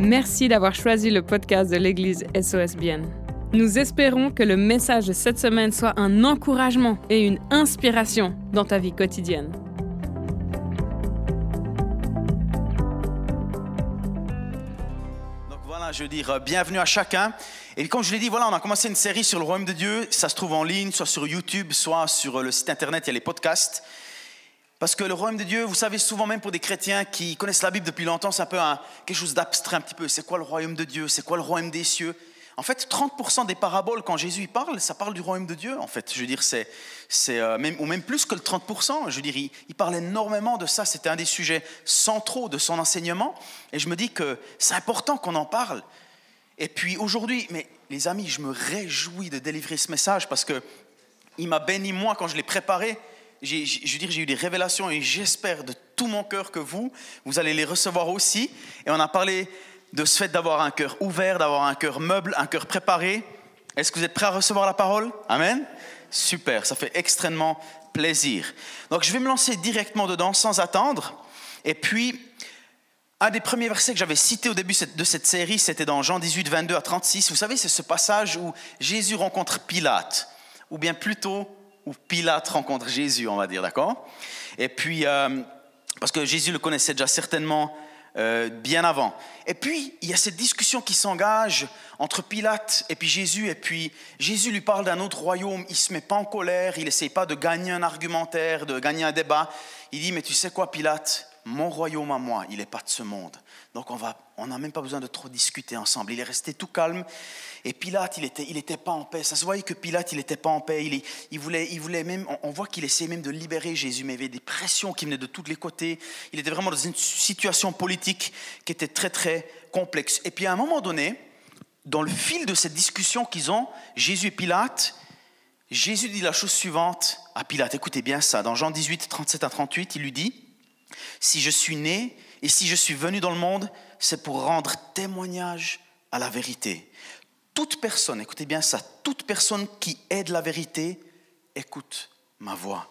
Merci d'avoir choisi le podcast de l'Église SOSBN. Nous espérons que le message de cette semaine soit un encouragement et une inspiration dans ta vie quotidienne. Donc voilà, je veux dire, euh, bienvenue à chacun. Et comme je l'ai dit, voilà, on a commencé une série sur le royaume de Dieu. Ça se trouve en ligne, soit sur YouTube, soit sur euh, le site internet, il y a les podcasts. Parce que le royaume de Dieu, vous savez, souvent même pour des chrétiens qui connaissent la Bible depuis longtemps, c'est un peu un- quelque chose d'abstrait un petit peu. C'est quoi le royaume de Dieu? C'est quoi le royaume des cieux? En fait, 30% des paraboles, quand Jésus y parle, ça parle du royaume de Dieu. En fait, je veux dire, c'est, euh, même, ou même plus que le 30%. Je veux dire, il, il parle énormément de ça. C'était un des sujets centraux de son enseignement. Et je me dis que c'est important qu'on en parle. Et puis aujourd'hui, mais les amis, je me réjouis de délivrer ce message parce que il m'a béni moi quand je l'ai préparé. Je veux dire, j'ai eu des révélations et j'espère de tout mon cœur que vous, vous allez les recevoir aussi. Et on a parlé de ce fait d'avoir un cœur ouvert, d'avoir un cœur meuble, un cœur préparé. Est-ce que vous êtes prêts à recevoir la parole? Amen Super, ça fait extrêmement plaisir. Donc je vais me lancer directement dedans sans attendre. Et puis, un des premiers versets que j'avais cité au début de cette série, c'était dans Jean 18, 22 à 36. Vous savez, c'est ce passage où Jésus rencontre Pilate, ou bien plutôt où Pilate rencontre Jésus, on va dire, d'accord? Et puis, euh, parce que Jésus le connaissait déjà certainement euh, bien avant. Et puis, il y a cette discussion qui s'engage entre Pilate et puis Jésus. Et puis, Jésus lui parle d'un autre royaume. Il ne se met pas en colère, il n'essaye pas de gagner un argumentaire, de gagner un débat. Il dit, mais tu sais quoi, Pilate? Mon royaume à moi, il n'est pas de ce monde. Donc on va, on n'a même pas besoin de trop discuter ensemble. Il est resté tout calme. Et Pilate, il était, il était pas en paix. Ça se voyait que Pilate, il n'était pas en paix. Il, il voulait, il voulait même, on, on voit qu'il essayait même de libérer Jésus, mais il y avait des pressions qui venaient de tous les côtés. Il était vraiment dans une situation politique qui était très très complexe. Et puis à un moment donné, dans le fil de cette discussion qu'ils ont, Jésus et Pilate, Jésus dit la chose suivante à Pilate. Écoutez bien ça. Dans Jean 18, 37 à 38, il lui dit si je suis né et si je suis venu dans le monde, c'est pour rendre témoignage à la vérité. Toute personne, écoutez bien ça, toute personne qui aide la vérité, écoute ma voix.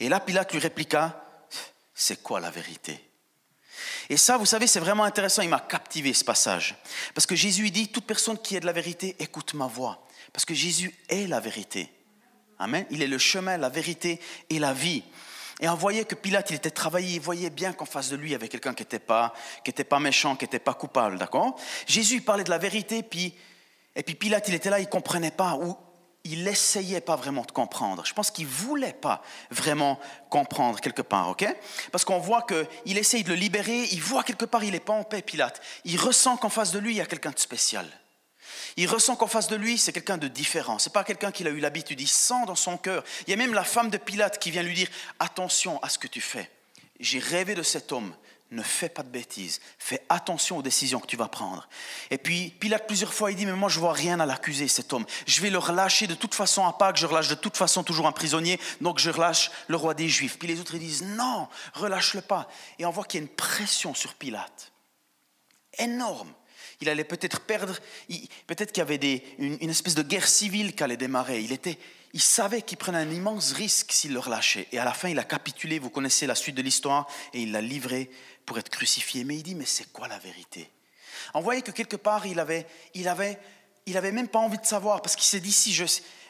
Et là, Pilate lui répliqua, c'est quoi la vérité? Et ça, vous savez, c'est vraiment intéressant, il m'a captivé ce passage. Parce que Jésus dit, toute personne qui aide la vérité, écoute ma voix. Parce que Jésus est la vérité. Amen. Il est le chemin, la vérité et la vie. Et on voyait que Pilate, il était travaillé, il voyait bien qu'en face de lui, il y avait quelqu'un qui n'était pas, qui pas méchant, qui n'était pas coupable, d'accord? Jésus, il parlait de la vérité, puis, et puis Pilate, il était là, il ne comprenait pas, ou il n'essayait pas vraiment de comprendre. Je pense qu'il voulait pas vraiment comprendre quelque part, ok? Parce qu'on voit qu'il essaye de le libérer, il voit quelque part, il n'est pas en paix, Pilate. Il ressent qu'en face de lui, il y a quelqu'un de spécial. Il ressent qu'en face de lui, c'est quelqu'un de différent. C'est pas quelqu'un qu'il a eu l'habitude. Il sent dans son cœur. Il y a même la femme de Pilate qui vient lui dire Attention à ce que tu fais. J'ai rêvé de cet homme. Ne fais pas de bêtises. Fais attention aux décisions que tu vas prendre. Et puis Pilate plusieurs fois il dit Mais moi je vois rien à l'accuser cet homme. Je vais le relâcher de toute façon à Pâques. Je relâche de toute façon toujours un prisonnier. Donc je relâche le roi des Juifs. Puis les autres ils disent Non, relâche-le pas. Et on voit qu'il y a une pression sur Pilate énorme il allait peut-être perdre, peut-être qu'il y avait une, espèce de guerre civile qui allait démarrer. Il, était, il savait qu'il prenait un immense risque s'il le relâchait. Et à la fin, il a capitulé, vous connaissez la suite de l'histoire, et il l'a livré pour être crucifié. Mais il dit, mais c'est quoi la vérité? On voyait que quelque part, il avait, il avait, il avait même pas envie de savoir, parce qu'il s'est dit, si je...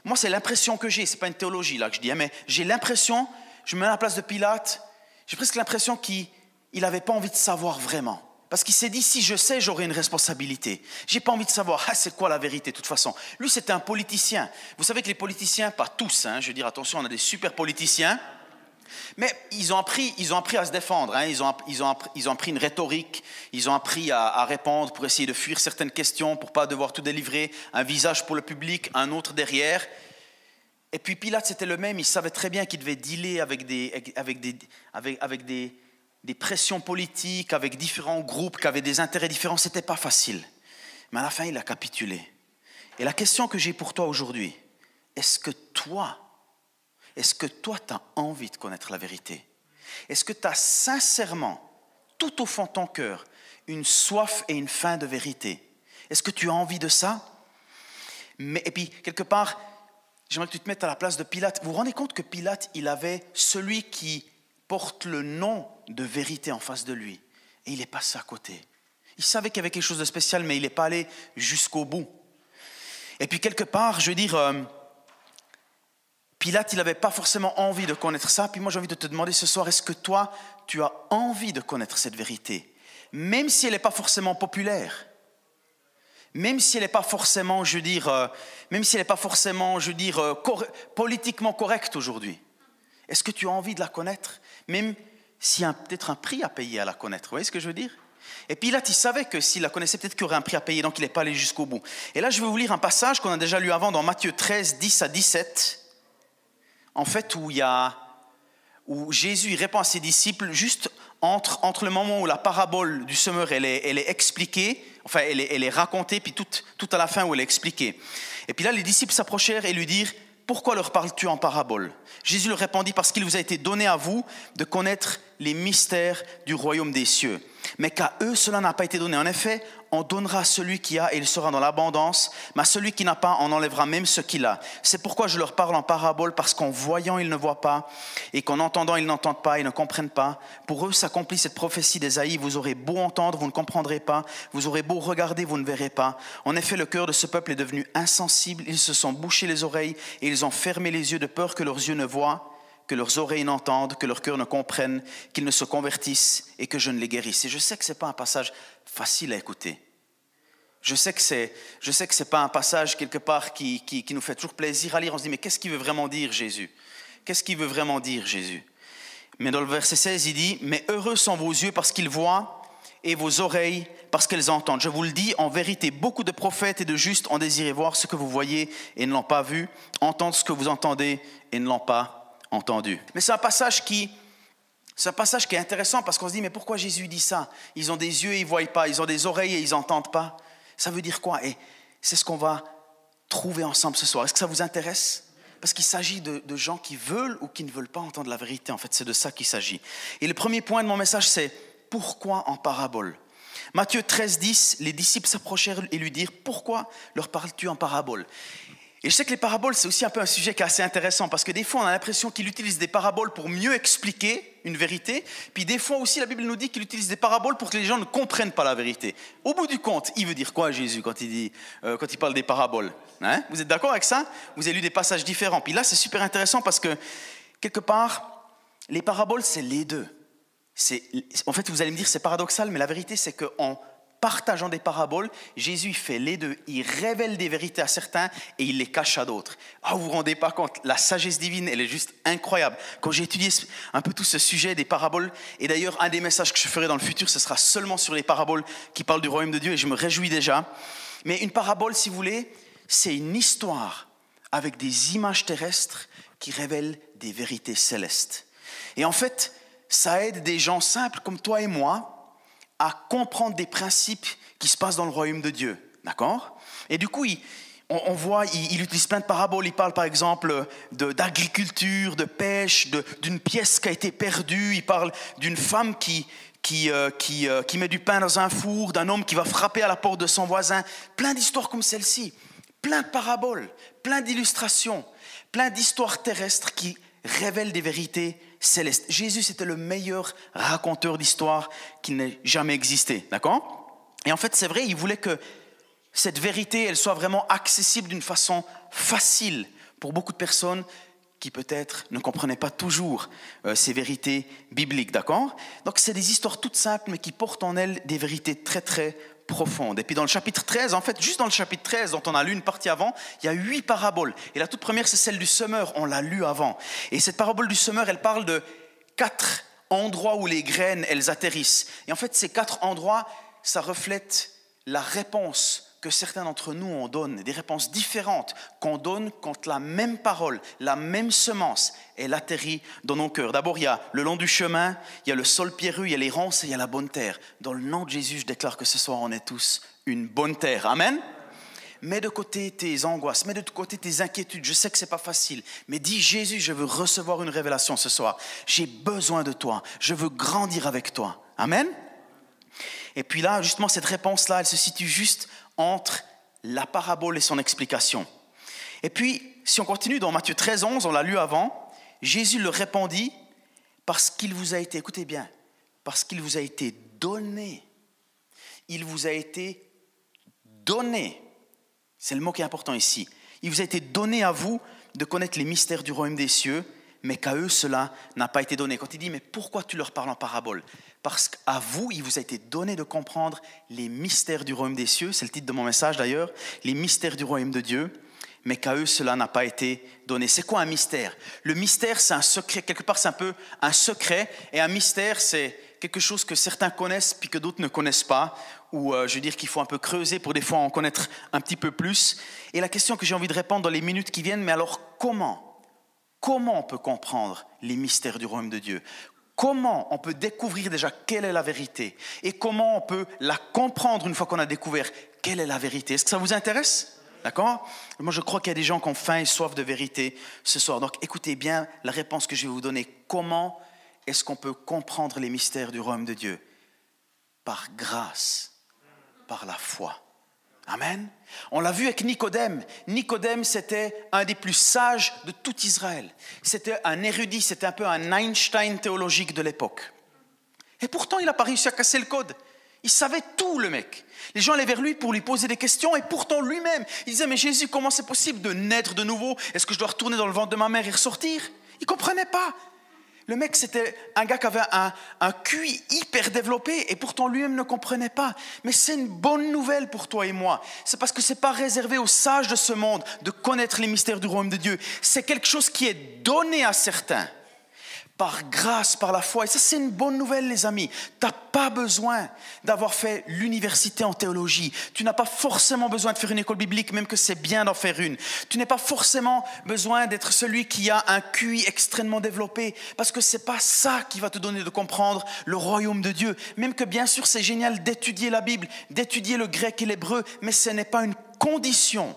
Moi, c'est l'impression que j'ai, c'est pas une théologie là que je dis, hein, mais j'ai l'impression, je me mets à la place de Pilate, j'ai presque l'impression qu'il n'avait pas envie de savoir vraiment. Parce qu'il s'est dit, si je sais, j'aurai une responsabilité. J'ai pas envie de savoir, ah, c'est quoi la vérité de toute façon. Lui, c'était un politicien. Vous savez que les politiciens, pas tous, hein, je veux dire, attention, on a des super politiciens, mais ils ont appris, ils ont appris à se défendre, hein, ils, ont, ils, ont, ils ont appris une rhétorique, ils ont appris à, répondre pour essayer de fuir certaines questions, pour pas devoir tout délivrer, un visage pour le public, un autre derrière. Et puis Pilate, c'était le même, il savait très bien qu'il devait dealer avec des, avec des, avec des, des pressions politiques avec différents groupes qui avaient des intérêts différents, c'était pas facile. Mais à la fin, il a capitulé. Et la question que j'ai pour toi aujourd'hui, est-ce que toi, est-ce que toi, tu as envie de connaître la vérité? Est-ce que tu as sincèrement, tout au fond de ton cœur, une soif et une faim de vérité? Est-ce que tu as envie de ça? Mais, Et puis, quelque part, j'aimerais que tu te mettes à la place de Pilate. Vous vous rendez compte que Pilate, il avait celui qui porte le nom de vérité en face de lui. Et il est passé à côté. Il savait qu'il y avait quelque chose de spécial, mais il n'est pas allé jusqu'au bout. Et puis quelque part, je veux dire, euh, Pilate, il n'avait pas forcément envie de connaître ça. Puis moi, j'ai envie de te demander ce soir, est-ce que toi, tu as envie de connaître cette vérité? Même si elle n'est pas forcément populaire, même si elle n'est pas forcément, je veux dire, euh, même si elle n'est pas forcément, je veux dire, euh, politiquement correcte aujourd'hui. Est-ce que tu as envie de la connaître? Même s'il y a peut-être un prix à payer à la connaître. Vous voyez ce que je veux dire? Et Pilate, il savait que s'il la connaissait, peut-être qu'il y aurait un prix à payer, donc il n'est pas allé jusqu'au bout. Et là, je vais vous lire un passage qu'on a déjà lu avant dans Matthieu 13, 10 à 17, en fait, où, il y a, où Jésus répond à ses disciples juste entre, entre le moment où la parabole du semeur, elle est, elle est expliquée, enfin, elle est, elle est racontée, puis tout, tout à la fin où elle est expliquée. Et puis là, les disciples s'approchèrent et lui dirent, pourquoi leur parles-tu en parabole? Jésus leur répondit, parce qu'il vous a été donné à vous de connaître les mystères du royaume des cieux mais qu'à eux cela n'a pas été donné. En effet, on donnera celui qui a et il sera dans l'abondance, mais à celui qui n'a pas, on enlèvera même ce qu'il a. C'est pourquoi je leur parle en parabole, parce qu'en voyant, ils ne voient pas, et qu'en entendant, ils n'entendent pas, ils ne comprennent pas. Pour eux s'accomplit cette prophétie d'Ésaïe, vous aurez beau entendre, vous ne comprendrez pas, vous aurez beau regarder, vous ne verrez pas. En effet, le cœur de ce peuple est devenu insensible, ils se sont bouchés les oreilles, et ils ont fermé les yeux de peur que leurs yeux ne voient que leurs oreilles n'entendent, que leur cœur ne comprenne, qu'ils ne se convertissent et que je ne les guérisse. Et je sais que ce n'est pas un passage facile à écouter. Je sais que c'est, je sais que c'est pas un passage quelque part qui, qui, nous fait toujours plaisir à lire. On se dit mais qu'est-ce qu'il veut vraiment dire Jésus? Qu'est-ce qu'il veut vraiment dire Jésus? Mais dans le verset 16, il dit mais heureux sont vos yeux parce qu'ils voient et vos oreilles parce qu'elles entendent. Je vous le dis, en vérité, beaucoup de prophètes et de justes ont désiré voir ce que vous voyez et ne l'ont pas vu, entendre ce que vous entendez et ne l'ont pas entendu. Mais c'est un passage qui, c'est un passage qui est intéressant parce qu'on se dit, mais pourquoi Jésus dit ça? Ils ont des yeux et ils ne voient pas, ils ont des oreilles et ils n'entendent pas. Ça veut dire quoi? Et c'est ce qu'on va trouver ensemble ce soir. Est-ce que ça vous intéresse? Parce qu'il s'agit de, gens qui veulent ou qui ne veulent pas entendre la vérité. En fait, c'est de ça qu'il s'agit. Et le premier point de mon message, c'est pourquoi en parabole? Matthieu 13, 10, les disciples s'approchèrent et lui dirent Pourquoi leur parles-tu en parabole? Et je sais que les paraboles, c'est aussi un peu un sujet qui est assez intéressant parce que des fois, on a l'impression qu'il utilise des paraboles pour mieux expliquer une vérité. Puis des fois aussi, la Bible nous dit qu'il utilise des paraboles pour que les gens ne comprennent pas la vérité. Au bout du compte, il veut dire quoi Jésus quand il, dit, euh, quand il parle des paraboles hein? Vous êtes d'accord avec ça? Vous avez lu des passages différents. Puis là, c'est super intéressant parce que quelque part, les paraboles, c'est les deux. En fait, vous allez me dire, c'est paradoxal, mais la vérité, c'est qu'en partageant des paraboles, Jésus fait les deux. Il révèle des vérités à certains et il les cache à d'autres. Ah, vous vous rendez pas compte, la sagesse divine, elle est juste incroyable. Quand j'ai étudié un peu tout ce sujet des paraboles, et d'ailleurs, un des messages que je ferai dans le futur, ce sera seulement sur les paraboles qui parlent du royaume de Dieu, et je me réjouis déjà. Mais une parabole, si vous voulez, c'est une histoire avec des images terrestres qui révèlent des vérités célestes. Et en fait, ça aide des gens simples comme toi et moi à comprendre des principes qui se passent dans le royaume de Dieu. D'accord? Et du coup, on, voit, il, utilise plein de paraboles. Il parle par exemple d'agriculture, de, pêche, d'une pièce qui a été perdue. Il parle d'une femme qui, qui, euh, qui, euh, qui met du pain dans un four, d'un homme qui va frapper à la porte de son voisin. Plein d'histoires comme celle-ci. Plein de paraboles, plein d'illustrations, plein d'histoires terrestres qui révèlent des vérités céleste. Jésus, c'était le meilleur raconteur d'histoire qu'il n'ait jamais existé. D'accord? Et en fait, c'est vrai, il voulait que cette vérité, elle soit vraiment accessible d'une façon facile pour beaucoup de personnes qui peut-être ne comprenaient pas toujours euh, ces vérités bibliques, d'accord? Donc c'est des histoires toutes simples, mais qui portent en elles des vérités très très profonde. Et puis dans le chapitre 13, en fait, juste dans le chapitre 13, dont on a lu une partie avant, il y a huit paraboles. Et la toute première, c'est celle du semeur, on l'a lu avant. Et cette parabole du semeur, elle parle de quatre endroits où les graines, elles atterrissent. Et en fait, ces quatre endroits, ça reflète la réponse que certains d'entre nous on donne, des réponses différentes qu'on donne quand la même parole, la même semence, elle atterrit dans nos cœurs. D'abord, il y a le long du chemin, il y a le sol pierreux, il y a les ronces et il y a la bonne terre. Dans le nom de Jésus, je déclare que ce soir, on est tous une bonne terre. Amen. Mets de côté tes angoisses, mets de côté tes inquiétudes. Je sais que c'est pas facile, mais dis Jésus, je veux recevoir une révélation ce soir. J'ai besoin de toi. Je veux grandir avec toi. Amen. Et puis là, justement, cette réponse-là, elle se situe juste entre la parabole et son explication. Et puis, si on continue dans Matthieu 13, 11, on l'a lu avant, Jésus leur répondit, parce qu'il vous a été, écoutez bien, parce qu'il vous a été donné. il vous a été donné, c'est le mot qui est important ici, il vous a été donné à vous de connaître les mystères du royaume des cieux, mais qu'à eux cela n'a pas été donné. Quand il dit mais pourquoi tu leur parles en parabole? Parce qu'à vous, il vous a été donné de comprendre les mystères du royaume des cieux, c'est le titre de mon message d'ailleurs, les mystères du royaume de Dieu, mais qu'à eux cela n'a pas été donné. C'est quoi un mystère? Le mystère, c'est un secret, quelque part c'est un peu un secret, et un mystère, c'est quelque chose que certains connaissent puis que d'autres ne connaissent pas, ou euh, je veux dire qu'il faut un peu creuser pour des fois en connaître un petit peu plus. Et la question que j'ai envie de répondre dans les minutes qui viennent, mais alors comment Comment on peut comprendre les mystères du royaume de Dieu? Comment on peut découvrir déjà quelle est la vérité? Et comment on peut la comprendre une fois qu'on a découvert quelle est la vérité? Est-ce que ça vous intéresse? D'accord? Moi, je crois qu'il y a des gens qui ont faim et soif de vérité ce soir. Donc, écoutez bien la réponse que je vais vous donner. Comment est-ce qu'on peut comprendre les mystères du royaume de Dieu? Par grâce, par la foi. Amen. On l'a vu avec Nicodème. Nicodème, c'était un des plus sages de tout Israël. C'était un érudit, c'était un peu un Einstein théologique de l'époque. Et pourtant, il n'a pas réussi à casser le code. Il savait tout, le mec. Les gens allaient vers lui pour lui poser des questions, et pourtant lui-même, il disait, mais Jésus, comment c'est possible de naître de nouveau? Est-ce que je dois retourner dans le ventre de ma mère et ressortir? Il ne comprenait pas. Le mec, c'était un gars qui avait un, un QI hyper développé et pourtant lui-même ne comprenait pas. Mais c'est une bonne nouvelle pour toi et moi. C'est parce que ce n'est pas réservé aux sages de ce monde de connaître les mystères du royaume de Dieu. C'est quelque chose qui est donné à certains par grâce, par la foi. Et ça, c'est une bonne nouvelle, les amis. Tu n'as pas besoin d'avoir fait l'université en théologie. Tu n'as pas forcément besoin de faire une école biblique, même que c'est bien d'en faire une. Tu n'as pas forcément besoin d'être celui qui a un QI extrêmement développé, parce que c'est pas ça qui va te donner de comprendre le royaume de Dieu. Même que bien sûr, c'est génial d'étudier la Bible, d'étudier le grec et l'hébreu, mais ce n'est pas une condition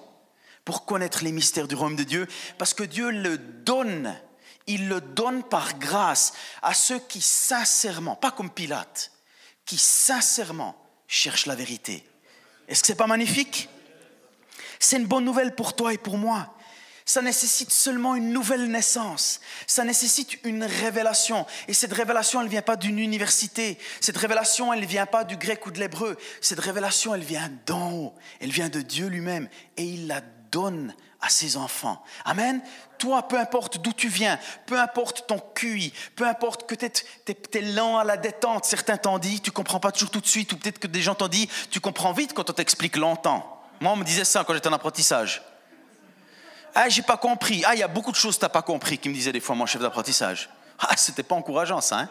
pour connaître les mystères du royaume de Dieu, parce que Dieu le donne il le donne par grâce à ceux qui sincèrement, pas comme Pilate, qui sincèrement cherchent la vérité. Est-ce que c'est pas magnifique? C'est une bonne nouvelle pour toi et pour moi. Ça nécessite seulement une nouvelle naissance. Ça nécessite une révélation. Et cette révélation, elle ne vient pas d'une université. Cette révélation, elle ne vient pas du grec ou de l'hébreu. Cette révélation, elle vient d'en haut. Elle vient de Dieu lui-même. Et il la donne à ses enfants. Amen. Toi, peu importe d'où tu viens, peu importe ton QI, peu importe que tu es, lent à la détente, certains t'ont dit, tu comprends pas toujours tout de suite, ou peut-être que des gens t'ont dit, tu comprends vite quand on t'explique longtemps. Moi, on me disait ça quand j'étais en apprentissage. Ah, j'ai pas compris. Ah, il y a beaucoup de choses que tu n'as pas compris, qui me disait des fois mon chef d'apprentissage. Ah, c'était pas encourageant ça. Hein?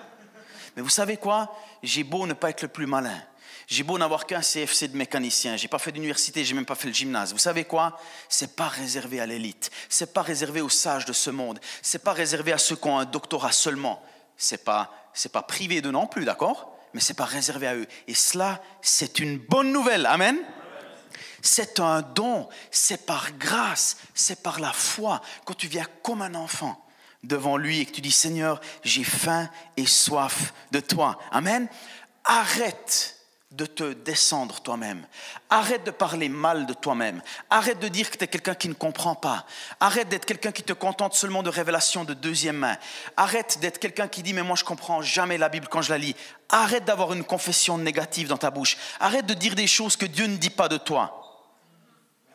Mais vous savez quoi? J'ai beau ne pas être le plus malin. J'ai beau n'avoir qu'un CFC de mécanicien, j'ai pas fait d'université, j'ai même pas fait le gymnase. Vous savez quoi? C'est pas réservé à l'élite, c'est pas réservé aux sages de ce monde, c'est pas réservé à ceux qui ont un doctorat seulement. C'est pas c'est pas privé de non plus, d'accord? Mais c'est pas réservé à eux. Et cela, c'est une bonne nouvelle. Amen? C'est un don, c'est par grâce, c'est par la foi. Quand tu viens comme un enfant devant lui et que tu dis Seigneur, j'ai faim et soif de toi. Amen? Arrête de te descendre toi-même. Arrête de parler mal de toi-même. Arrête de dire que tu es quelqu'un qui ne comprend pas. Arrête d'être quelqu'un qui te contente seulement de révélations de deuxième main. Arrête d'être quelqu'un qui dit mais moi je comprends jamais la Bible quand je la lis. Arrête d'avoir une confession négative dans ta bouche. Arrête de dire des choses que Dieu ne dit pas de toi.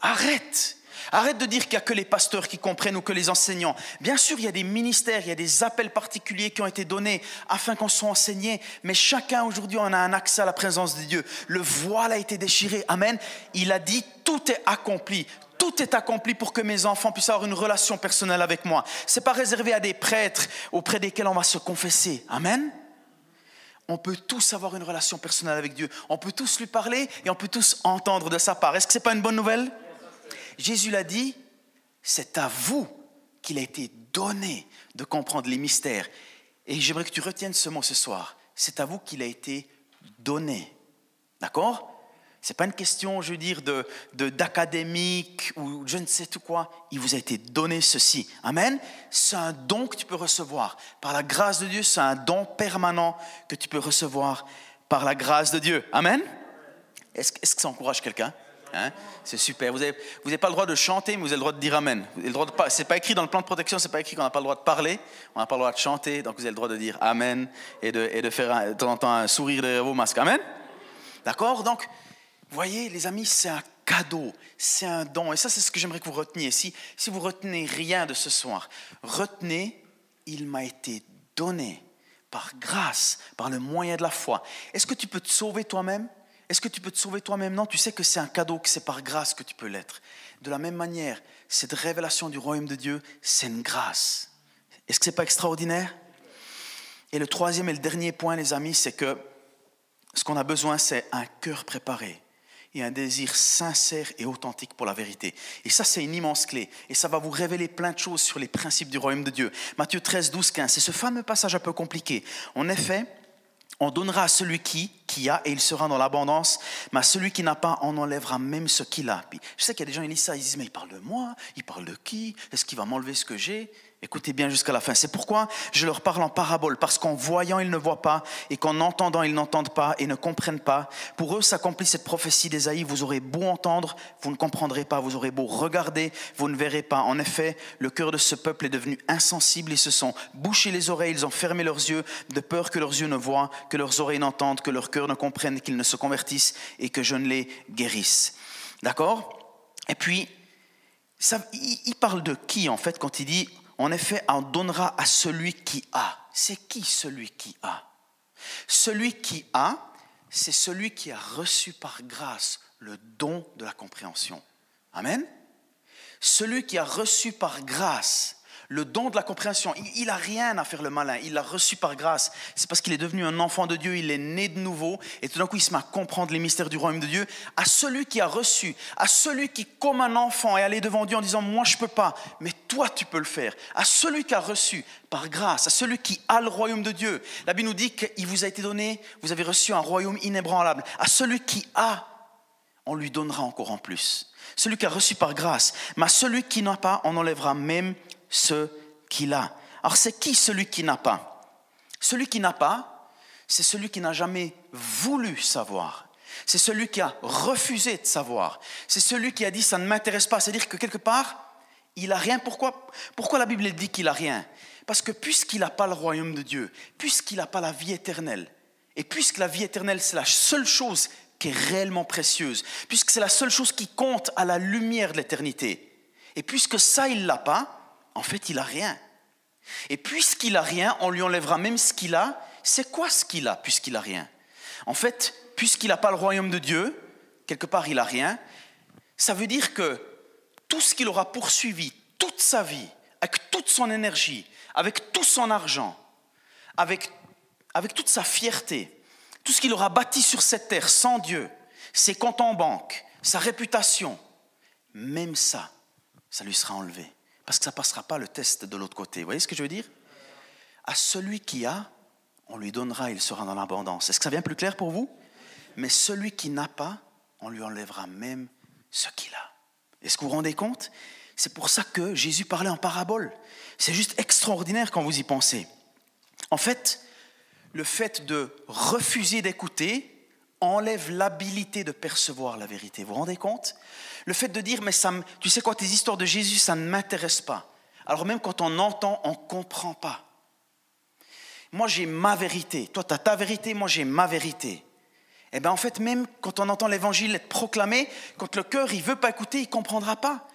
Arrête. Arrête de dire qu'il n'y a que les pasteurs qui comprennent ou que les enseignants. Bien sûr, il y a des ministères, il y a des appels particuliers qui ont été donnés afin qu'on soit enseigné, mais chacun aujourd'hui en a un accès à la présence de Dieu. Le voile a été déchiré. Amen. Il a dit, tout est accompli tout est accompli pour que mes enfants puissent avoir une relation personnelle avec moi. Ce n'est pas réservé à des prêtres auprès desquels on va se confesser. Amen. On peut tous avoir une relation personnelle avec Dieu. On peut tous lui parler et on peut tous entendre de sa part. Est-ce que ce n'est pas une bonne nouvelle? Jésus l'a dit, c'est à vous qu'il a été donné de comprendre les mystères. Et j'aimerais que tu retiennes ce mot ce soir. C'est à vous qu'il a été donné. D'accord? Ce n'est pas une question, je veux dire, d'académique de, ou je ne sais tout quoi. Il vous a été donné ceci. Amen. C'est un don que tu peux recevoir. Par la grâce de Dieu, c'est un don permanent que tu peux recevoir par la grâce de Dieu. Amen. Est-ce que ça encourage quelqu'un? Hein? c'est super. Vous n'avez vous pas le droit de chanter, mais vous avez le droit de dire Amen. Ce n'est pas écrit dans le plan de protection, ce n'est pas écrit qu'on n'a pas le droit de parler, on n'a pas le droit de chanter, donc vous avez le droit de dire Amen et de, et de faire de temps en temps un sourire derrière vos masques. Amen? D'accord? Donc, voyez, les amis, c'est un cadeau, c'est un don. Et ça, c'est ce que j'aimerais que vous reteniez. Si, si vous retenez rien de ce soir, retenez, il m'a été donné par grâce, par le moyen de la foi. Est-ce que tu peux te sauver toi-même? Est-ce que tu peux te sauver toi-même? Non, tu sais que c'est un cadeau, que c'est par grâce que tu peux l'être. De la même manière, cette révélation du royaume de Dieu, c'est une grâce. Est-ce que ce n'est pas extraordinaire? Et le troisième et le dernier point, les amis, c'est que ce qu'on a besoin, c'est un cœur préparé et un désir sincère et authentique pour la vérité. Et ça, c'est une immense clé. Et ça va vous révéler plein de choses sur les principes du royaume de Dieu. Matthieu 13, 12, 15, c'est ce fameux passage un peu compliqué. En effet, on donnera à celui qui, qui a, et il sera dans l'abondance, mais à celui qui n'a pas, on enlèvera même ce qu'il a. je sais qu'il y a des gens, qui lisent ça, ils disent, mais il parle de moi, il parle de qui? Est-ce qu'il va m'enlever ce que j'ai? Écoutez bien jusqu'à la fin. C'est pourquoi je leur parle en parabole, parce qu'en voyant, ils ne voient pas, et qu'en entendant, ils n'entendent pas et ne comprennent pas. Pour eux s'accomplit cette prophétie d'Ésaïe, vous aurez beau entendre, vous ne comprendrez pas, vous aurez beau regarder, vous ne verrez pas. En effet, le cœur de ce peuple est devenu insensible, ils se sont bouchés les oreilles, ils ont fermé leurs yeux, de peur que leurs yeux ne voient, que leurs oreilles n'entendent, que leur cœur ne comprenne, qu'ils ne se convertissent et que je ne les guérisse. D'accord? Et puis, il parle de qui en fait quand il dit en effet, on donnera à celui qui a. C'est qui celui qui a? Celui qui a, c'est celui qui a reçu par grâce le don de la compréhension. Amen. Celui qui a reçu par grâce le don de la compréhension. Il n'a rien à faire le malin, il l'a reçu par grâce. C'est parce qu'il est devenu un enfant de Dieu, il est né de nouveau, et tout d'un coup il se met à comprendre les mystères du royaume de Dieu. À celui qui a reçu, à celui qui, comme un enfant, est allé devant Dieu en disant Moi je ne peux pas, mais toi tu peux le faire. À celui qui a reçu par grâce, à celui qui a le royaume de Dieu. La Bible nous dit qu'il vous a été donné, vous avez reçu un royaume inébranlable. À celui qui a, on lui donnera encore en plus. Celui qui a reçu par grâce, mais à celui qui n'a pas, on enlèvera même ce qu'il a. Alors c'est qui celui qui n'a pas? Celui qui n'a pas, c'est celui qui n'a jamais voulu savoir. C'est celui qui a refusé de savoir. C'est celui qui a dit ça ne m'intéresse pas. C'est-à-dire que quelque part, il n'a rien. Pourquoi, pourquoi la Bible dit qu'il n'a rien? Parce que puisqu'il n'a pas le royaume de Dieu, puisqu'il n'a pas la vie éternelle, et puisque la vie éternelle, c'est la seule chose qui est réellement précieuse, puisque c'est la seule chose qui compte à la lumière de l'éternité, et puisque ça, il ne l'a pas, en fait, il n'a rien. Et puisqu'il n'a rien, on lui enlèvera même ce qu'il a. C'est quoi ce qu'il a puisqu'il n'a rien? En fait, puisqu'il n'a pas le royaume de Dieu, quelque part il n'a rien, ça veut dire que tout ce qu'il aura poursuivi toute sa vie, avec toute son énergie, avec tout son argent, avec, avec toute sa fierté, tout ce qu'il aura bâti sur cette terre sans Dieu, ses comptes en banque, sa réputation, même ça, ça lui sera enlevé parce que ça ne passera pas le test de l'autre côté. Vous voyez ce que je veux dire? À celui qui a, on lui donnera, il sera dans l'abondance. Est-ce que ça vient plus clair pour vous? Mais celui qui n'a pas, on lui enlèvera même ce qu'il a. Est-ce que vous vous rendez compte? C'est pour ça que Jésus parlait en parabole. C'est juste extraordinaire quand vous y pensez. En fait, le fait de refuser d'écouter enlève l'habilité de percevoir la vérité. Vous vous rendez compte? Le fait de dire, mais ça, tu sais quoi, tes histoires de Jésus, ça ne m'intéresse pas. Alors même quand on entend, on ne comprend pas. Moi, j'ai ma vérité. Toi, tu as ta vérité, moi, j'ai ma vérité. Eh bien, en fait, même quand on entend l'évangile être proclamé, quand le cœur, il veut pas écouter, il comprendra pas.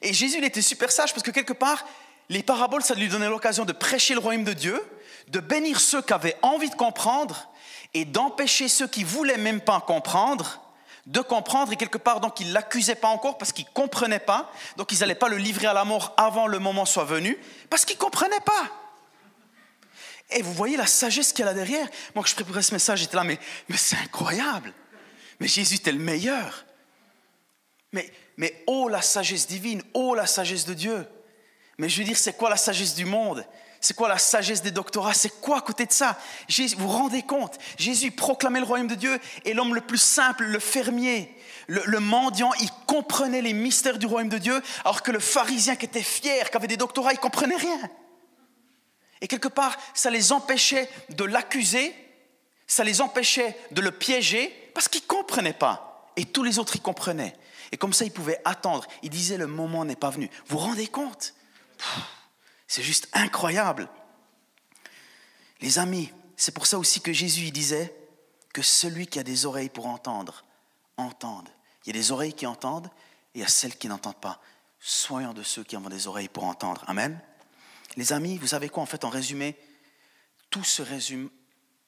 Et Jésus, il était super sage parce que quelque part, les paraboles, ça lui donnait l'occasion de prêcher le royaume de Dieu, de bénir ceux qui avaient envie de comprendre et d'empêcher ceux qui voulaient même pas comprendre de comprendre et quelque part donc ils l'accusaient pas encore parce qu'ils comprenaient pas. Donc ils n'allaient pas le livrer à la mort avant le moment soit venu parce qu'ils comprenaient pas. Et vous voyez la sagesse qu'il y a là derrière. Moi que je préparais ce message j'étais là mais, mais c'est incroyable. Mais Jésus était le meilleur. Mais, mais oh la sagesse divine oh la sagesse de Dieu. Mais je veux dire c'est quoi la sagesse du monde? C'est quoi la sagesse des doctorats? C'est quoi à côté de ça? Vous vous rendez compte? Jésus proclamait le royaume de Dieu et l'homme le plus simple, le fermier, le, mendiant, il comprenait les mystères du royaume de Dieu, alors que le pharisien qui était fier, qui avait des doctorats, il comprenait rien. Et quelque part, ça les empêchait de l'accuser, ça les empêchait de le piéger, parce qu'ils ne comprenaient pas. Et tous les autres, ils comprenaient. Et comme ça, ils pouvaient attendre. Ils disaient, le moment n'est pas venu. Vous vous rendez compte? C'est juste incroyable. Les amis, c'est pour ça aussi que Jésus disait que celui qui a des oreilles pour entendre, entende. Il y a des oreilles qui entendent et il y a celles qui n'entendent pas. Soyons de ceux qui ont des oreilles pour entendre. Amen. Les amis, vous savez quoi? En fait, en résumé, tout se résume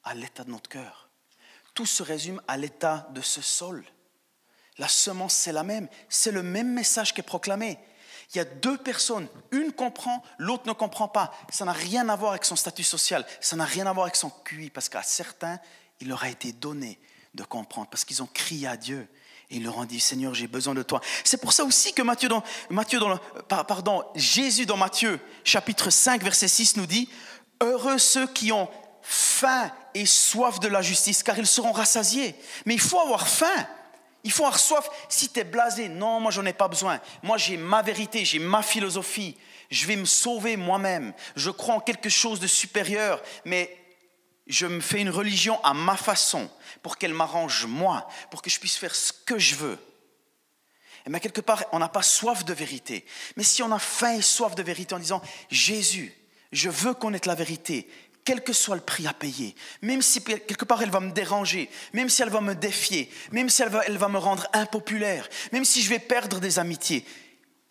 à l'état de notre cœur. Tout se résume à l'état de ce sol. La semence, c'est la même. C'est le même message qui est proclamé. Il y a deux personnes, une comprend, l'autre ne comprend pas. Ça n'a rien à voir avec son statut social, ça n'a rien à voir avec son QI, parce qu'à certains, il leur a été donné de comprendre, parce qu'ils ont crié à Dieu. Et ils leur ont dit, Seigneur, j'ai besoin de toi. C'est pour ça aussi que Matthieu dans, Matthieu dans pardon, Jésus dans Matthieu chapitre 5, verset 6 nous dit, Heureux ceux qui ont faim et soif de la justice, car ils seront rassasiés. Mais il faut avoir faim. Il faut avoir soif. Si tu es blasé, non, moi j'en ai pas besoin. Moi j'ai ma vérité, j'ai ma philosophie. Je vais me sauver moi-même. Je crois en quelque chose de supérieur, mais je me fais une religion à ma façon pour qu'elle m'arrange moi, pour que je puisse faire ce que je veux. Et bien quelque part, on n'a pas soif de vérité. Mais si on a faim et soif de vérité en disant, Jésus, je veux connaître la vérité, quel que soit le prix à payer, même si quelque part elle va me déranger, même si elle va me défier, même si elle va, me rendre impopulaire, même si je vais perdre des amitiés,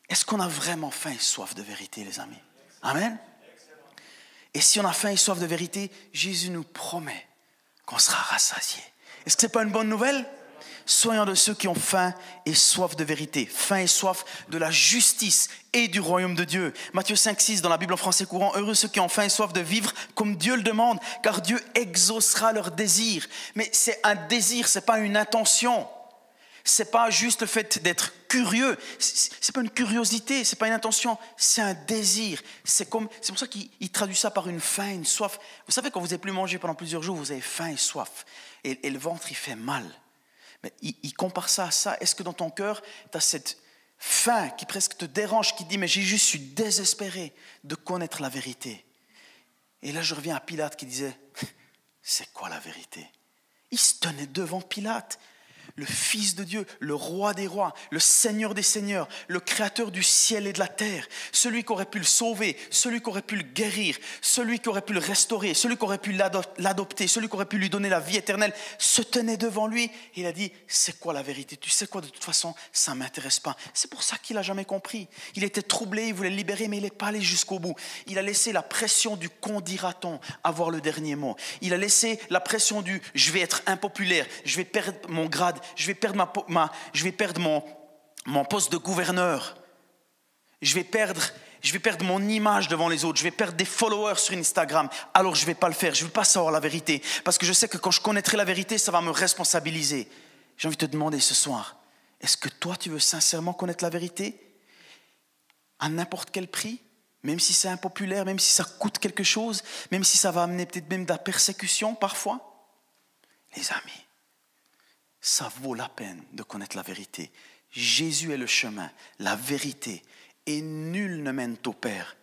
est-ce qu'on a vraiment faim et soif de vérité, les amis? Amen? Et si on a faim et soif de vérité, Jésus nous promet qu'on sera rassasié. Est-ce que ce n'est pas une bonne nouvelle? Soyons de ceux qui ont faim et soif de vérité, faim et soif de la justice et du royaume de Dieu. Matthieu 5, 6 dans la Bible en français courant, heureux ceux qui ont faim et soif de vivre comme Dieu le demande, car Dieu exaucera leur désir. Mais c'est un désir, c'est pas une intention. C'est pas juste le fait d'être curieux. C'est pas une curiosité, c'est pas une intention, c'est un désir. C'est comme, c'est pour ça qu'il traduit ça par une faim, une soif. Vous savez, quand vous n'avez plus mangé pendant plusieurs jours, vous avez faim et soif. et le ventre, il fait mal il, compare ça à ça. Est-ce que dans ton cœur, tu as cette faim qui presque te dérange, qui dit, mais j'ai juste suis désespéré de connaître la vérité. Et là, je reviens à Pilate qui disait, c'est quoi la vérité? Il se tenait devant Pilate le Fils de Dieu, le Roi des rois, le Seigneur des seigneurs, le Créateur du ciel et de la terre, celui qui aurait pu le sauver, celui qui aurait pu le guérir, celui qui aurait pu le restaurer, celui qui aurait pu l'adopter, celui qui aurait pu lui donner la vie éternelle, se tenait devant lui et il a dit, c'est quoi la vérité? Tu sais quoi, de toute façon, ça ne m'intéresse pas. C'est pour ça qu'il n'a jamais compris. Il était troublé, il voulait le libérer, mais il n'est pas allé jusqu'au bout. Il a laissé la pression du qu'on dira-t-on avoir le dernier mot. Il a laissé la pression du je vais être impopulaire, je vais perdre mon grade, je vais perdre, ma, je vais perdre mon, mon poste de gouverneur, je vais perdre je vais perdre mon image devant les autres, je vais perdre des followers sur Instagram, alors je ne vais pas le faire, je ne veux pas savoir la vérité, parce que je sais que quand je connaîtrai la vérité, ça va me responsabiliser. J'ai envie de te demander ce soir, est-ce que toi tu veux sincèrement connaître la vérité? À n'importe quel prix, même si c'est impopulaire, même si ça coûte quelque chose, même si ça va amener peut-être même de la persécution parfois? Les amis, ça vaut la peine de connaître la vérité. Jésus est le chemin, la vérité, et nul ne mène au Père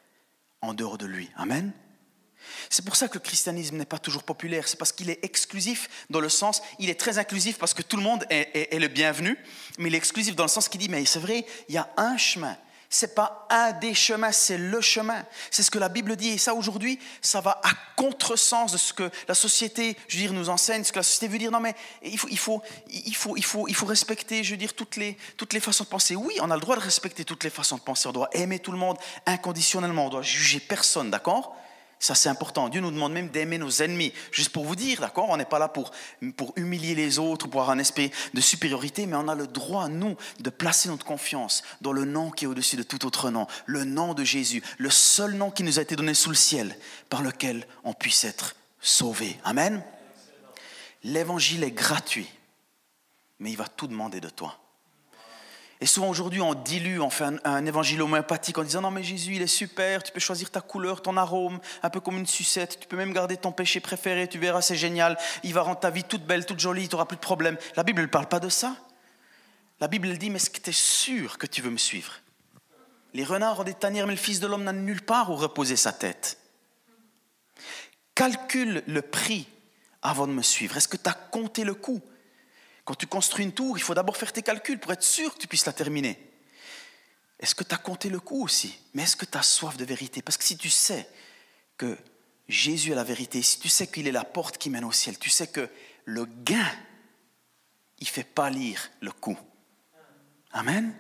en dehors de lui. Amen. C'est pour ça que le christianisme n'est pas toujours populaire, c'est parce qu'il est exclusif dans le sens, il est très inclusif parce que tout le monde est, le bienvenu, mais il est exclusif dans le sens qu'il dit, mais c'est vrai, il y a un chemin, c'est pas un des chemins, c'est le chemin. C'est ce que la Bible dit. Et ça, aujourd'hui, ça va à contresens de ce que la société, je veux dire, nous enseigne, ce que la société veut dire. Non, mais il faut, il faut, il faut, il faut, il faut respecter, je veux dire, toutes les, toutes les façons de penser. Oui, on a le droit de respecter toutes les façons de penser. On doit aimer tout le monde inconditionnellement. On doit juger personne, d'accord? Ça, c'est important. Dieu nous demande même d'aimer nos ennemis. Juste pour vous dire, d'accord On n'est pas là pour, pour humilier les autres, pour avoir un esprit de supériorité, mais on a le droit, nous, de placer notre confiance dans le nom qui est au-dessus de tout autre nom, le nom de Jésus, le seul nom qui nous a été donné sous le ciel, par lequel on puisse être sauvé. Amen L'évangile est gratuit, mais il va tout demander de toi. Et souvent aujourd'hui, on dilue, on fait un, évangile homéopathique en disant non mais Jésus, il est super, tu peux choisir ta couleur, ton arôme, un peu comme une sucette, tu peux même garder ton péché préféré, tu verras, c'est génial, il va rendre ta vie toute belle, toute jolie, tu n'auras plus de problème. La Bible ne parle pas de ça. La Bible dit, mais est-ce que tu es sûr que tu veux me suivre? Les renards ont des tanières, mais le Fils de l'homme n'a nulle part où reposer sa tête. Calcule le prix avant de me suivre. Est-ce que tu as compté le coût? Quand tu construis une tour, il faut d'abord faire tes calculs pour être sûr que tu puisses la terminer. Est-ce que tu as compté le coût aussi? Mais est-ce que tu as soif de vérité? Parce que si tu sais que Jésus est la vérité, si tu sais qu'il est la porte qui mène au ciel, tu sais que le gain, il fait pâlir le coût. Amen?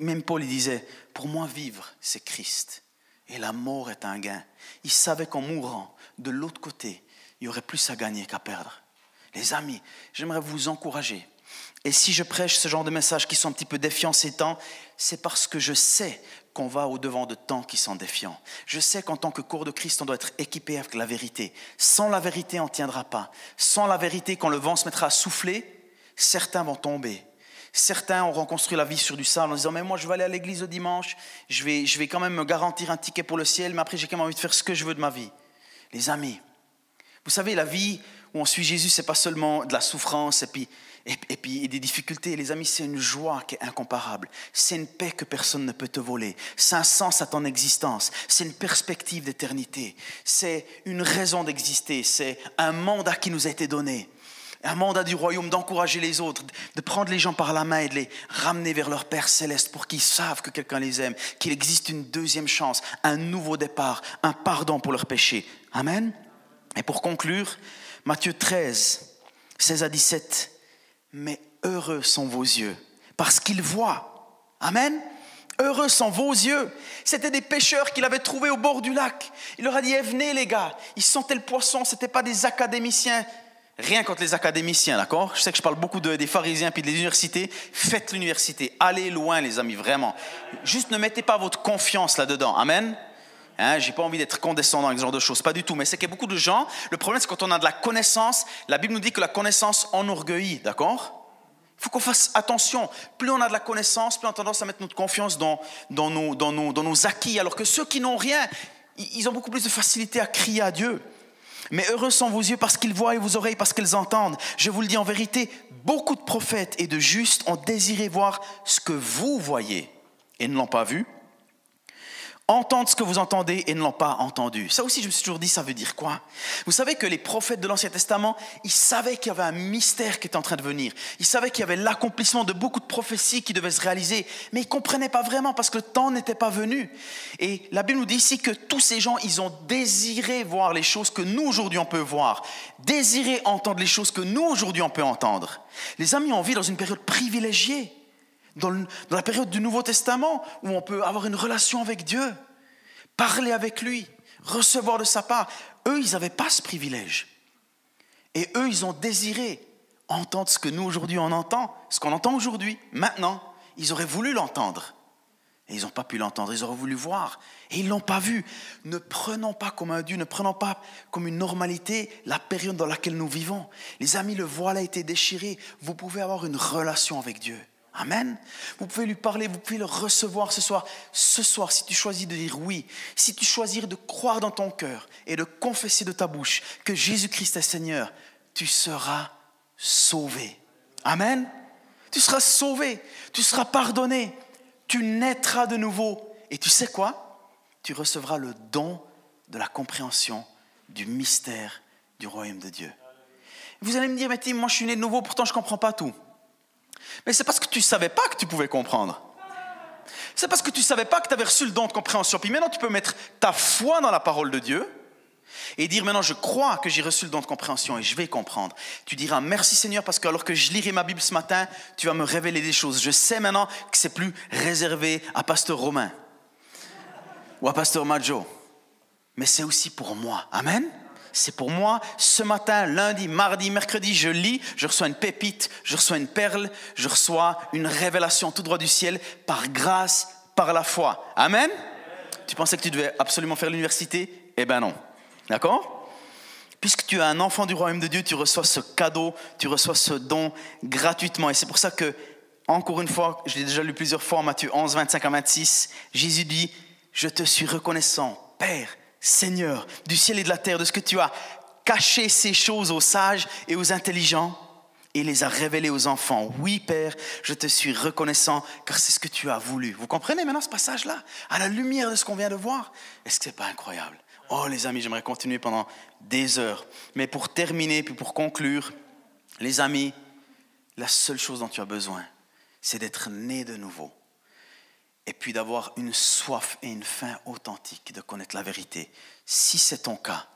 Même Paul il disait, pour moi vivre, c'est Christ. Et la mort est un gain. Il savait qu'en mourant, de l'autre côté, il y aurait plus à gagner qu'à perdre. Les amis, j'aimerais vous encourager. Et si je prêche ce genre de messages qui sont un petit peu défiants ces temps, c'est parce que je sais qu'on va au-devant de temps qui sont défiants. Je sais qu'en tant que cours de Christ, on doit être équipé avec la vérité. Sans la vérité, on ne tiendra pas. Sans la vérité, quand le vent se mettra à souffler, certains vont tomber. Certains auront construit la vie sur du sable en disant Mais moi, je vais aller à l'église le dimanche, je vais, je vais quand même me garantir un ticket pour le ciel, mais après, j'ai quand même envie de faire ce que je veux de ma vie. Les amis, vous savez, la vie on suit Jésus, c'est pas seulement de la souffrance et puis, et, puis des difficultés. Les amis, c'est une joie qui est incomparable. C'est une paix que personne ne peut te voler. C'est un sens à ton existence. C'est une perspective d'éternité. C'est une raison d'exister. C'est un mandat qui nous a été donné un mandat du royaume d'encourager les autres, de prendre les gens par la main et de les ramener vers leur Père céleste pour qu'ils savent que quelqu'un les aime, qu'il existe une deuxième chance, un nouveau départ, un pardon pour leurs péchés. Amen. Et pour conclure, Matthieu 13, 16 à 17, mais heureux sont vos yeux, parce qu'ils voient. Amen. Heureux sont vos yeux. C'était des pêcheurs qu'il avait trouvés au bord du lac. Il leur a dit, eh, venez les gars. Ils sentaient le poisson, ce n'étaient pas des académiciens Rien contre les académiciens, d'accord? Je sais que je parle beaucoup des pharisiens puis des universités. Faites l'université. Allez loin, les amis, vraiment. Juste ne mettez pas votre confiance là-dedans. Amen Hein, j'ai pas envie d'être condescendant avec ce genre de choses, pas du tout. Mais c'est a beaucoup de gens. Le problème, c'est quand on a de la connaissance. La Bible nous dit que la connaissance enorgueillit, d'accord? Il faut qu'on fasse attention. Plus on a de la connaissance, plus on a tendance à mettre notre confiance dans, dans, nos, dans, nos, dans nos acquis. Alors que ceux qui n'ont rien, ils ont beaucoup plus de facilité à crier à Dieu. Mais heureux sont vos yeux parce qu'ils voient et vos oreilles parce qu'ils entendent. Je vous le dis en vérité, beaucoup de prophètes et de justes ont désiré voir ce que vous voyez et ne l'ont pas vu, entendre ce que vous entendez et ne l'ont pas entendu. Ça aussi, je me suis toujours dit, ça veut dire quoi? Vous savez que les prophètes de l'Ancien Testament, ils savaient qu'il y avait un mystère qui était en train de venir. Ils savaient qu'il y avait l'accomplissement de beaucoup de prophéties qui devaient se réaliser, mais ils ne comprenaient pas vraiment parce que le temps n'était pas venu. Et la Bible nous dit ici que tous ces gens, ils ont désiré voir les choses que nous, aujourd'hui, on peut voir, désiré entendre les choses que nous, aujourd'hui, on peut entendre. Les amis, on vit dans une période privilégiée dans, la période du Nouveau Testament, où on peut avoir une relation avec Dieu, parler avec lui, recevoir de sa part. Eux, ils n'avaient pas ce privilège. Et eux, ils ont désiré entendre ce que nous, aujourd'hui, on entend, ce qu'on entend aujourd'hui, maintenant. Ils auraient voulu l'entendre. Et ils n'ont pas pu l'entendre, ils auraient voulu voir. Et ils ne l'ont pas vu. Ne prenons pas comme un Dieu, ne prenons pas comme une normalité la période dans laquelle nous vivons. Les amis, le voile a été déchiré. Vous pouvez avoir une relation avec Dieu. Amen. Vous pouvez lui parler, vous pouvez le recevoir ce soir. Ce soir, si tu choisis de dire oui, si tu choisis de croire dans ton cœur et de confesser de ta bouche que Jésus-Christ est Seigneur, tu seras sauvé. Amen. Tu seras sauvé, tu seras pardonné, tu naîtras de nouveau. Et tu sais quoi? Tu recevras le don de la compréhension du mystère du royaume de Dieu. Vous allez me dire, mais Tim, moi je suis né de nouveau, pourtant je ne comprends pas tout. Mais c'est parce que tu ne savais pas que tu pouvais comprendre. C'est parce que tu ne savais pas que tu avais reçu le don de compréhension. Puis maintenant, tu peux mettre ta foi dans la parole de Dieu et dire maintenant, je crois que j'ai reçu le don de compréhension et je vais comprendre. Tu diras merci Seigneur parce que alors que je lirai ma Bible ce matin, tu vas me révéler des choses. Je sais maintenant que c'est plus réservé à pasteur Romain ou à pasteur Majo, mais c'est aussi pour moi. Amen? C'est pour moi. Ce matin, lundi, mardi, mercredi, je lis, je reçois une pépite, je reçois une perle, je reçois une révélation tout droit du ciel par grâce, par la foi. Amen. Tu pensais que tu devais absolument faire l'université? Eh ben non. D'accord? Puisque tu es un enfant du royaume de Dieu, tu reçois ce cadeau, tu reçois ce don gratuitement. Et c'est pour ça que, encore une fois, je l'ai déjà lu plusieurs fois Matthieu 11, 25 à 26, Jésus dit, je te suis reconnaissant, Père, Seigneur, du ciel et de la terre, de ce que tu as caché ces choses aux sages et aux intelligents et les as révélées aux enfants. Oui, Père, je te suis reconnaissant car c'est ce que tu as voulu. Vous comprenez maintenant ce passage-là? À la lumière de ce qu'on vient de voir? Est-ce que ce n'est pas incroyable? Oh les amis, j'aimerais continuer pendant des heures. Mais pour terminer, puis pour conclure, les amis, la seule chose dont tu as besoin, c'est d'être né de nouveau et puis d'avoir une soif et une faim authentique de connaître la vérité. Si c'est ton cas,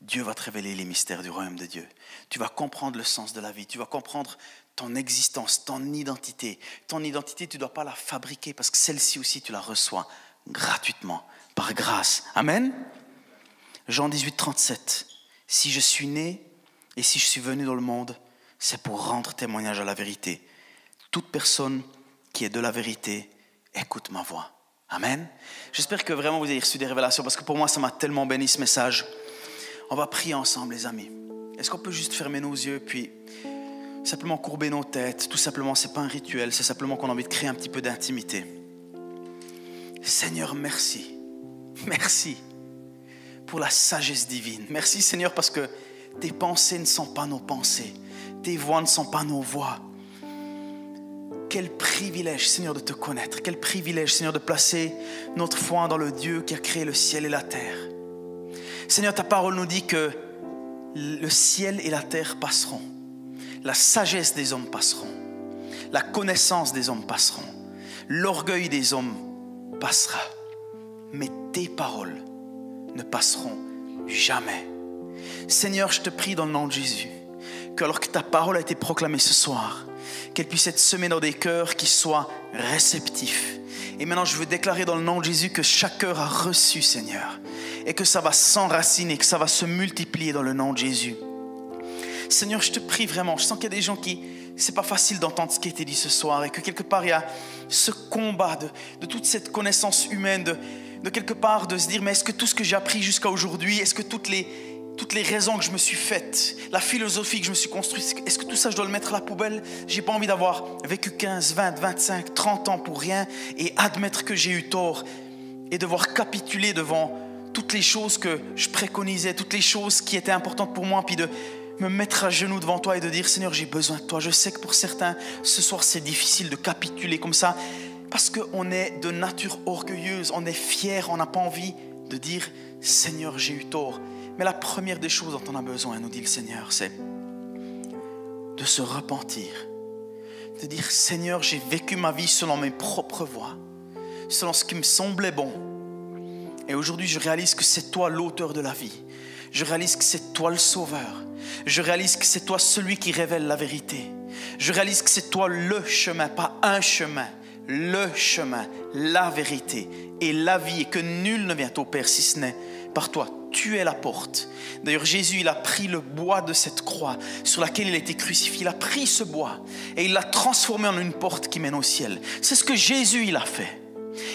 Dieu va te révéler les mystères du royaume de Dieu. Tu vas comprendre le sens de la vie. Tu vas comprendre ton existence, ton identité. Ton identité, tu ne dois pas la fabriquer parce que celle-ci aussi, tu la reçois gratuitement, par grâce. Amen? Jean 18, 37. Si je suis né et si je suis venu dans le monde, c'est pour rendre témoignage à la vérité. Toute personne qui est de la vérité, écoute ma voix. Amen. J'espère que vraiment vous avez reçu des révélations parce que pour moi, ça m'a tellement béni ce message. On va prier ensemble, les amis. Est-ce qu'on peut juste fermer nos yeux puis simplement courber nos têtes? Tout simplement, c'est pas un rituel, c'est simplement qu'on a envie de créer un petit peu d'intimité. Seigneur, merci. Merci pour la sagesse divine. Merci Seigneur parce que tes pensées ne sont pas nos pensées. Tes voix ne sont pas nos voix. Quel privilège, Seigneur, de te connaître. Quel privilège, Seigneur, de placer notre foi dans le Dieu qui a créé le ciel et la terre. Seigneur, ta parole nous dit que le ciel et la terre passeront. La sagesse des hommes passeront. La connaissance des hommes passeront. L'orgueil des hommes passera. Mais tes paroles ne passeront jamais. Seigneur, je te prie dans le nom de Jésus, que alors que ta parole a été proclamée ce soir, qu'elle puisse être semée dans des cœurs qui soient réceptifs. Et maintenant, je veux déclarer dans le nom de Jésus que chaque cœur a reçu, Seigneur, et que ça va s'enraciner, que ça va se multiplier dans le nom de Jésus. Seigneur, je te prie vraiment, je sens qu'il y a des gens qui, c'est pas facile d'entendre ce qui a été dit ce soir, et que quelque part, il y a ce combat de, toute cette connaissance humaine, de, de quelque part de se dire, mais est-ce que tout ce que j'ai appris jusqu'à aujourd'hui, est-ce que toutes les, toutes les raisons que je me suis faites, la philosophie que je me suis construite, est-ce que tout ça je dois le mettre à la poubelle? J'ai pas envie d'avoir vécu 15, 20, 25, 30 ans pour rien et admettre que j'ai eu tort et devoir capituler devant toutes les choses que je préconisais, toutes les choses qui étaient importantes pour moi, puis de me mettre à genoux devant toi et de dire Seigneur, j'ai besoin de toi. Je sais que pour certains, ce soir, c'est difficile de capituler comme ça parce qu'on est de nature orgueilleuse, on est fier, on n'a pas envie de dire Seigneur, j'ai eu tort. Mais la première des choses dont on a besoin, nous dit le Seigneur, c'est de se repentir, de dire Seigneur, j'ai vécu ma vie selon mes propres voies, selon ce qui me semblait bon. Et aujourd'hui, je réalise que c'est toi l'auteur de la vie. Je réalise que c'est toi le sauveur. Je réalise que c'est toi celui qui révèle la vérité. Je réalise que c'est toi le chemin, pas un chemin, le chemin, la vérité et la vie, et que nul ne vient au Père si ce n'est par toi tu es la porte. D'ailleurs, Jésus, il a pris le bois de cette croix sur laquelle il a été crucifié. Il a pris ce bois et il l'a transformé en une porte qui mène au ciel. C'est ce que Jésus, il a fait.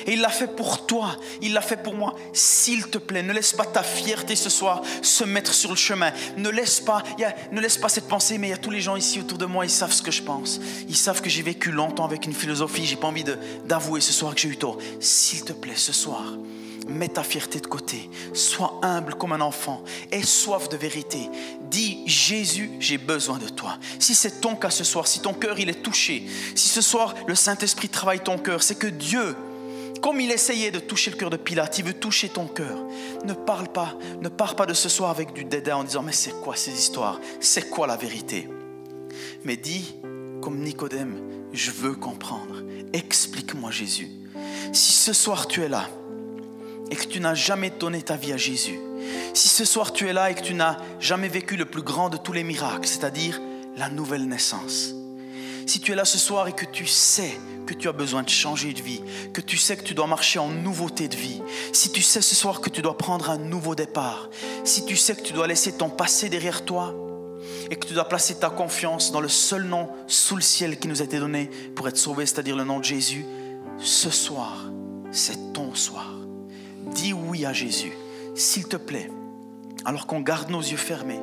Et il l'a fait pour toi, il l'a fait pour moi. S'il te plaît, ne laisse pas ta fierté ce soir se mettre sur le chemin. Ne laisse pas, ne laisse pas cette pensée, mais il y a tous les gens ici autour de moi, ils savent ce que je pense. Ils savent que j'ai vécu longtemps avec une philosophie, j'ai pas envie d'avouer ce soir que j'ai eu tort. S'il te plaît, ce soir, Mets ta fierté de côté. Sois humble comme un enfant. Aie soif de vérité. Dis, Jésus, j'ai besoin de toi. Si c'est ton cas ce soir, si ton cœur il est touché, si ce soir le Saint-Esprit travaille ton cœur, c'est que Dieu, comme il essayait de toucher le cœur de Pilate, il veut toucher ton cœur. Ne parle pas, ne pars pas de ce soir avec du dédain en disant, mais c'est quoi ces histoires? C'est quoi la vérité? Mais dis, comme Nicodème, je veux comprendre. Explique-moi Jésus. Si ce soir tu es là, et que tu n'as jamais donné ta vie à Jésus, si ce soir tu es là et que tu n'as jamais vécu le plus grand de tous les miracles, c'est-à-dire la nouvelle naissance, si tu es là ce soir et que tu sais que tu as besoin de changer de vie, que tu sais que tu dois marcher en nouveauté de vie, si tu sais ce soir que tu dois prendre un nouveau départ, si tu sais que tu dois laisser ton passé derrière toi et que tu dois placer ta confiance dans le seul nom sous le ciel qui nous a été donné pour être sauvé, c'est-à-dire le nom de Jésus, ce soir, c'est ton soir dis oui à Jésus, s'il te plaît, alors qu'on garde nos yeux fermés,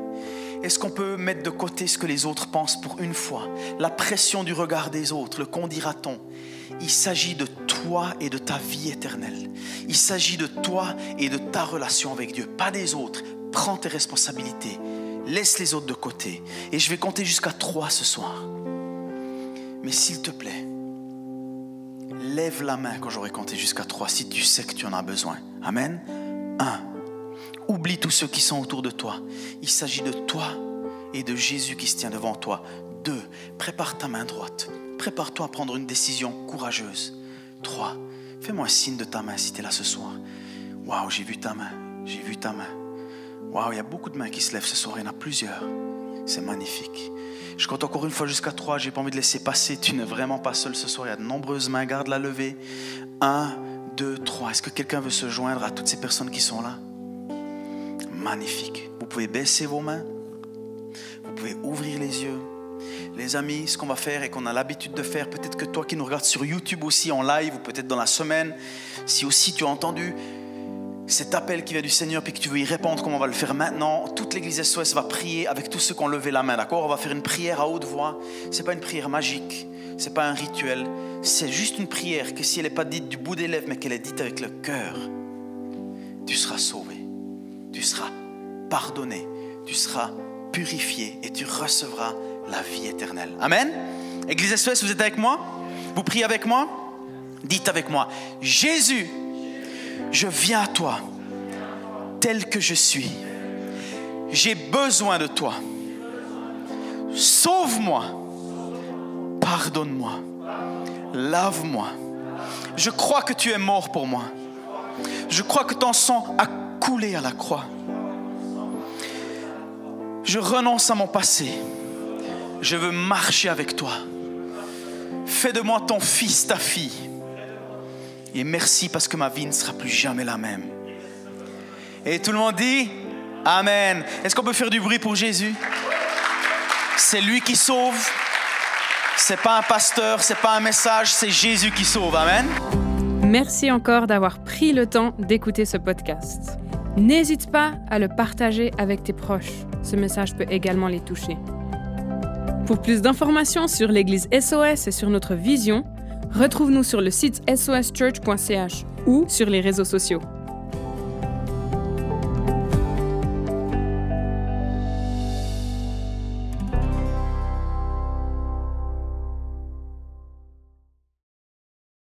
est-ce qu'on peut mettre de côté ce que les autres pensent pour une fois? La pression du regard des autres, le qu'on dira-t-on? Il s'agit de toi et de ta vie éternelle. Il s'agit de toi et de ta relation avec Dieu, pas des autres. Prends tes responsabilités. Laisse les autres de côté. Et je vais compter jusqu'à trois ce soir. Mais s'il te plaît, lève la main quand j'aurai compté jusqu'à trois si tu sais que tu en as besoin. Amen. Un. Oublie tous ceux qui sont autour de toi. Il s'agit de toi et de Jésus qui se tient devant toi. Deux. Prépare ta main droite. Prépare-toi à prendre une décision courageuse. Trois. Fais-moi un signe de ta main si tu es là ce soir. Waouh, j'ai vu ta main. J'ai vu ta main. Waouh, il y a beaucoup de mains qui se lèvent ce soir, il y en a plusieurs. C'est magnifique. Je compte encore une fois jusqu'à trois, j'ai pas envie de laisser passer. Tu n'es vraiment pas seul ce soir, il y a de nombreuses mains, garde la levée. Un, deux, trois. Est-ce que quelqu'un veut se joindre à toutes ces personnes qui sont là? Magnifique. Vous pouvez baisser vos mains, vous pouvez ouvrir les yeux. Les amis, ce qu'on va faire et qu'on a l'habitude de faire, peut-être que toi qui nous regardes sur YouTube aussi en live ou peut-être dans la semaine, si aussi tu as entendu cet appel qui vient du Seigneur puis que tu veux y répondre comme on va le faire maintenant, toute l'église SOS va prier avec tous ceux qui ont levé la main, d'accord? On va faire une prière à haute voix. C'est pas une prière magique, c'est pas un rituel, c'est juste une prière que si elle n'est pas dite du bout des lèvres mais qu'elle est dite avec le cœur, tu seras sauvé. Tu seras pardonné, tu seras purifié et tu recevras la vie éternelle. Amen? Église SOS, vous êtes avec moi? Vous priez avec moi? Dites avec moi, Jésus, je viens à toi tel que je suis. J'ai besoin de toi. Sauve-moi. Pardonne-moi. Lave-moi. Je crois que tu es mort pour moi. Je crois que ton sang a coulé à la croix. Je renonce à mon passé. Je veux marcher avec toi. Fais de moi ton fils, ta fille. Et merci parce que ma vie ne sera plus jamais la même. Et tout le monde dit Amen. Est-ce qu'on peut faire du bruit pour Jésus? C'est lui qui sauve. C'est pas un pasteur, c'est pas un message, c'est Jésus qui sauve. Amen. Merci encore d'avoir pris le temps d'écouter ce podcast. N'hésite pas à le partager avec tes proches. Ce message peut également les toucher. Pour plus d'informations sur l'Église SOS et sur notre vision, retrouve-nous sur le site soschurch.ch ou sur les réseaux sociaux.